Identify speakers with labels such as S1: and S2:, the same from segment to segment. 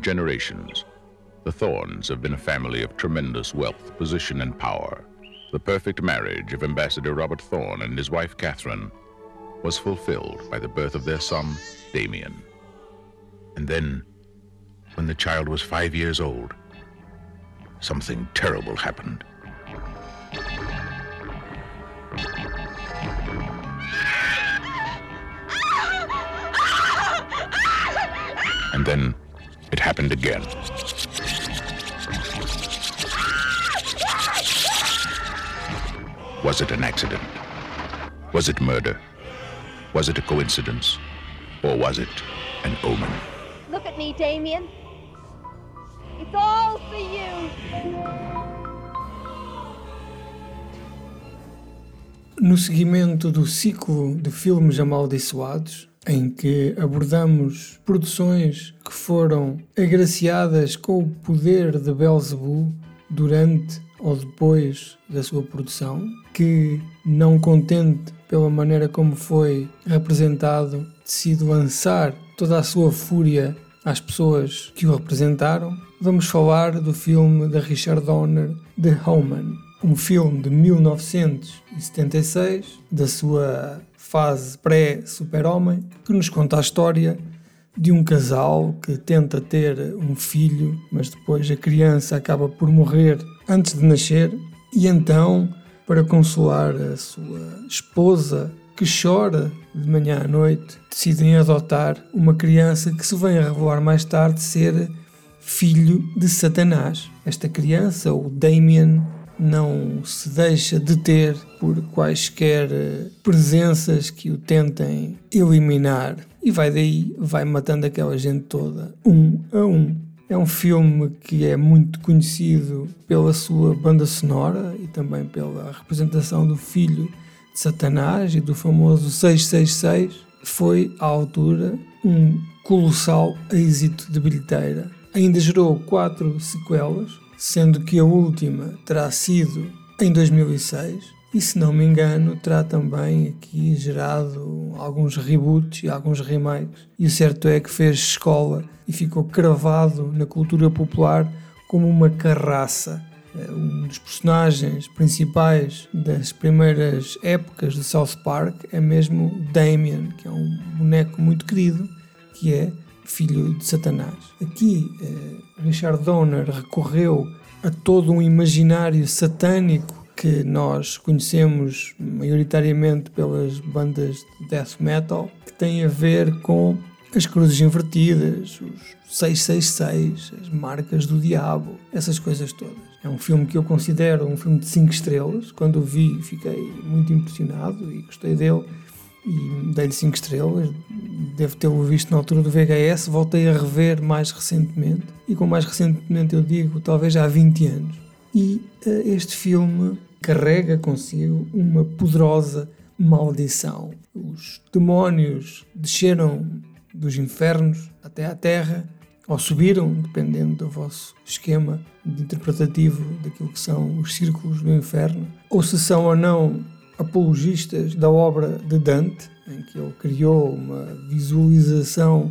S1: Generations, the Thorns have been a family of tremendous wealth, position, and power. The perfect marriage of Ambassador Robert Thorne and his wife Catherine was fulfilled by the birth of their son, Damien. And then, when the child was five years old, something terrible happened. And then it happened again. Was it an accident? Was it murder? Was it a coincidence? Or was it an omen?
S2: Look at me, Damien. It's all for you.
S3: No seguimento do ciclo de filmes amaldiçoados, em que abordamos produções que foram agraciadas com o poder de Belzebu durante ou depois da sua produção, que, não contente pela maneira como foi representado, decide lançar toda a sua fúria às pessoas que o representaram. Vamos falar do filme de Richard Donner, The Omen, um filme de 1976, da sua fase pré-super-homem, que nos conta a história de um casal que tenta ter um filho, mas depois a criança acaba por morrer antes de nascer, e então, para consolar a sua esposa, que chora de manhã à noite, decidem adotar uma criança que se vem a revelar mais tarde ser filho de Satanás. Esta criança, o Damien, não se deixa deter por quaisquer eh, presenças que o tentem eliminar e vai daí, vai matando aquela gente toda, um a um. É um filme que é muito conhecido pela sua banda sonora e também pela representação do filho de Satanás e do famoso 666. Foi, à altura, um colossal êxito de bilheteira. Ainda gerou quatro sequelas, sendo que a última terá sido em 2006 e se não me engano terá também aqui gerado alguns reboots e alguns remakes e o certo é que fez escola e ficou cravado na cultura popular como uma carraça. É um dos personagens principais das primeiras épocas de South Park é mesmo Damien, que é um boneco muito querido, que é filho de Satanás. Aqui, eh, Richard Donner recorreu a todo um imaginário satânico que nós conhecemos maioritariamente pelas bandas de death metal, que tem a ver com as cruzes invertidas, os 666, as marcas do diabo, essas coisas todas. É um filme que eu considero um filme de 5 estrelas. Quando o vi, fiquei muito impressionado e gostei dele e dei-lhe 5 estrelas. Devo tê-lo visto na altura do VHS, voltei a rever mais recentemente. E com mais recentemente eu digo, talvez há 20 anos. E uh, este filme carrega consigo uma poderosa maldição. Os demónios desceram dos infernos até à terra, ou subiram, dependendo do vosso esquema de interpretativo daquilo que são os círculos do inferno, ou se são ou não apologistas da obra de Dante, em que ele criou uma visualização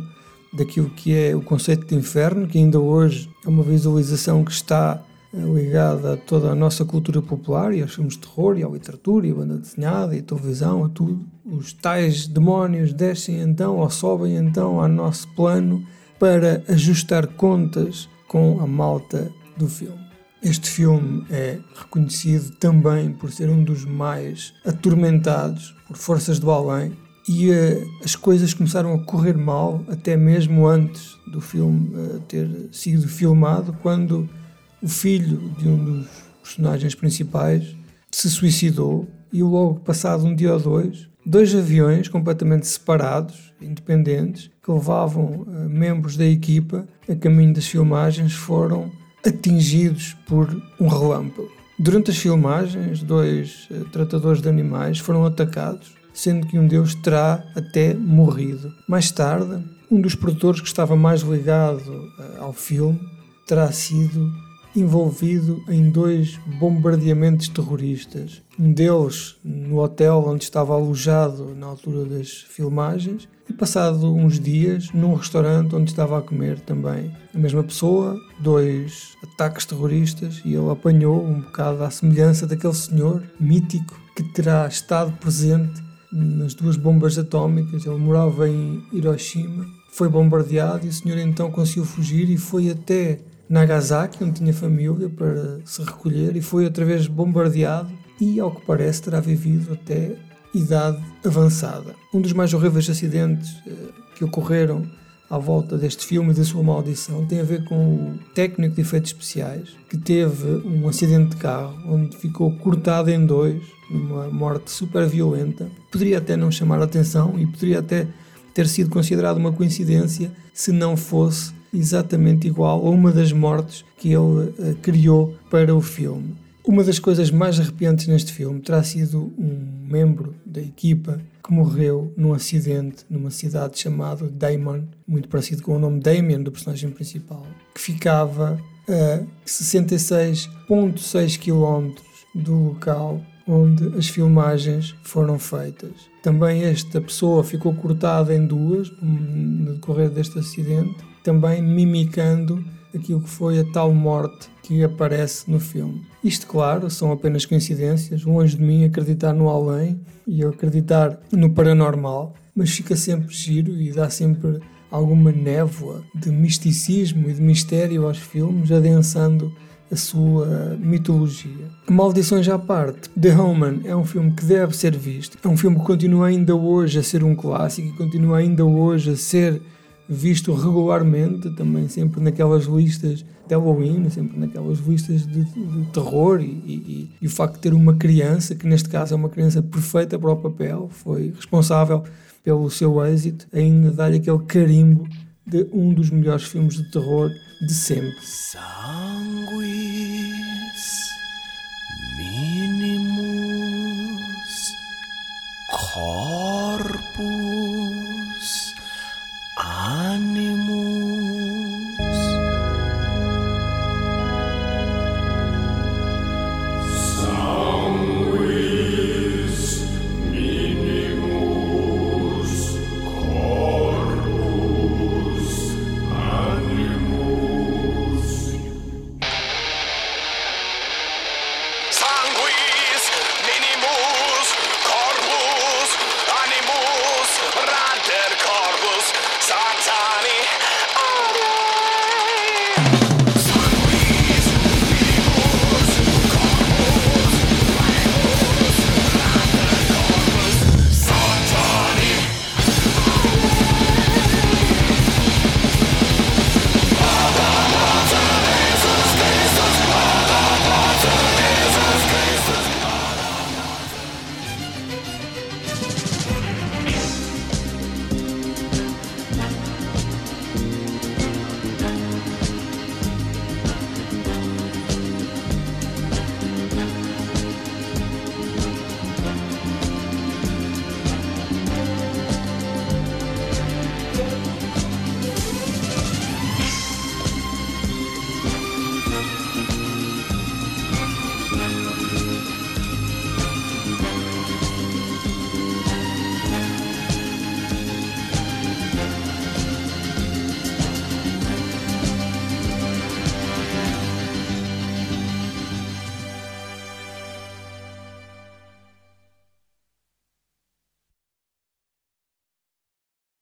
S3: daquilo que é o conceito de inferno, que ainda hoje é uma visualização que está eh, ligada a toda a nossa cultura popular e aos filmes de terror e à literatura e à banda desenhada e à televisão, a tudo. Os tais demónios descem então ou sobem então ao nosso plano para ajustar contas com a malta do filme. Este filme é reconhecido também por ser um dos mais atormentados por forças do além e uh, as coisas começaram a correr mal até mesmo antes do filme uh, ter sido filmado, quando o filho de um dos personagens principais se suicidou e logo passado um dia ou dois, dois aviões completamente separados, independentes, que levavam uh, membros da equipa a caminho das filmagens foram atingidos por um relâmpago. Durante as filmagens, dois uh, tratadores de animais foram atacados, sendo que um deles terá até morrido. Mais tarde, um dos produtores que estava mais ligado uh, ao filme terá sido envolvido em dois bombardeamentos terroristas. Um deles no hotel onde estava alojado na altura das filmagens E passado uns dias, num restaurante onde estava a comer também a mesma pessoa, dois ataques terroristas e ele apanhou um bocado à semelhança daquele senhor mítico que terá estado presente nas duas bombas atómicas. Ele morava em Hiroshima, foi bombardeado e o senhor então conseguiu fugir e foi até Nagasaki, onde tinha família, para se recolher e foi outra vez bombardeado e, ao que parece, terá vivido até idade avançada. Um dos mais horríveis acidentes eh, que ocorreram à volta deste filme e da sua maldição tem a ver com o técnico de efeitos especiais que teve um acidente de carro onde ficou cortado em dois, numa morte super violenta. Poderia até não chamar a atenção e poderia até ter sido considerado uma coincidência se não fosse exatamente igual a uma das mortes que ele uh, criou para o filme. Uma das coisas mais arrepiantes neste filme terá sido um membro da equipa que morreu num acidente numa cidade chamada Damon, muito parecido com o nome Damien do personagem principal, que ficava a 66,6 km do local onde as filmagens foram feitas. Também esta pessoa ficou cortada em duas no decorrer deste acidente, também mimicando aquilo que foi a tal morte que aparece no filme. Isto, claro, são apenas coincidências, longe de mim acreditar no além e acreditar no paranormal, mas fica sempre giro e dá sempre alguma névoa de misticismo e de mistério aos filmes, adensando a sua mitologia. Maldições à parte, The Omen é um filme que deve ser visto. É um filme que continua ainda hoje a ser um clássico e continua ainda hoje a ser visto regularmente, também sempre naquelas listas de Halloween, sempre naquelas listas de, de terror e, e, e, o facto de ter uma criança, que neste caso é uma criança perfeita para o papel, foi responsável pelo seu êxito, ainda dá-lhe aquele carimbo de um dos melhores filmes de terror de sempre. Sangue